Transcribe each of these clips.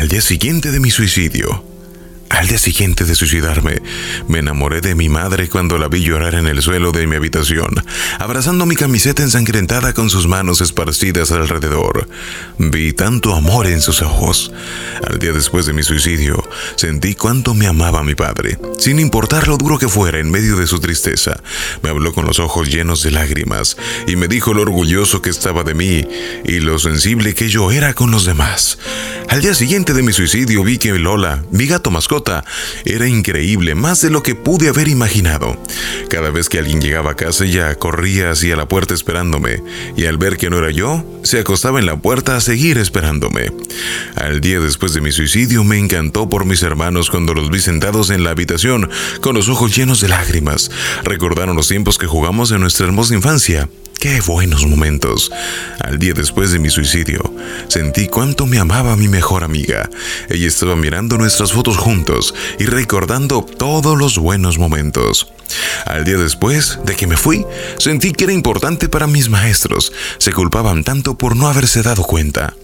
Al día siguiente de mi suicidio, al día siguiente de suicidarme, me enamoré de mi madre cuando la vi llorar en el suelo de mi habitación, abrazando mi camiseta ensangrentada con sus manos esparcidas alrededor. Vi tanto amor en sus ojos. Al día después de mi suicidio, sentí cuánto me amaba mi padre, sin importar lo duro que fuera en medio de su tristeza. Me habló con los ojos llenos de lágrimas y me dijo lo orgulloso que estaba de mí y lo sensible que yo era con los demás. Al día siguiente de mi suicidio vi que Lola, mi gato mascota, era increíble, más de lo que pude haber imaginado. Cada vez que alguien llegaba a casa ella corría hacia la puerta esperándome, y al ver que no era yo, se acostaba en la puerta a seguir esperándome. Al día después de mi suicidio me encantó por mis hermanos cuando los vi sentados en la habitación, con los ojos llenos de lágrimas. Recordaron los tiempos que jugamos en nuestra hermosa infancia. Qué buenos momentos. Al día después de mi suicidio, sentí cuánto me amaba mi mejor amiga. Ella estaba mirando nuestras fotos juntos y recordando todos los buenos momentos. Al día después de que me fui, sentí que era importante para mis maestros. Se culpaban tanto por no haberse dado cuenta.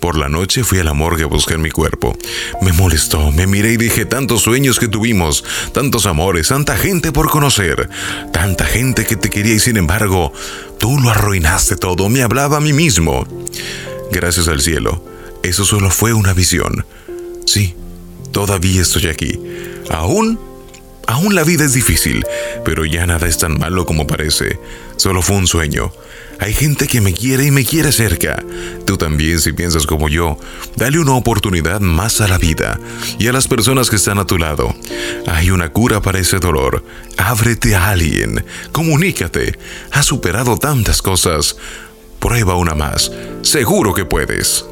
Por la noche fui a la morgue a buscar mi cuerpo. Me molestó, me miré y dije tantos sueños que tuvimos, tantos amores, tanta gente por conocer, tanta gente que te quería y sin embargo, tú lo arruinaste todo, me hablaba a mí mismo. Gracias al cielo, eso solo fue una visión. Sí, todavía estoy aquí. Aún Aún la vida es difícil, pero ya nada es tan malo como parece. Solo fue un sueño. Hay gente que me quiere y me quiere cerca. Tú también, si piensas como yo, dale una oportunidad más a la vida y a las personas que están a tu lado. Hay una cura para ese dolor. Ábrete a alguien. Comunícate. Has superado tantas cosas. Prueba una más. Seguro que puedes.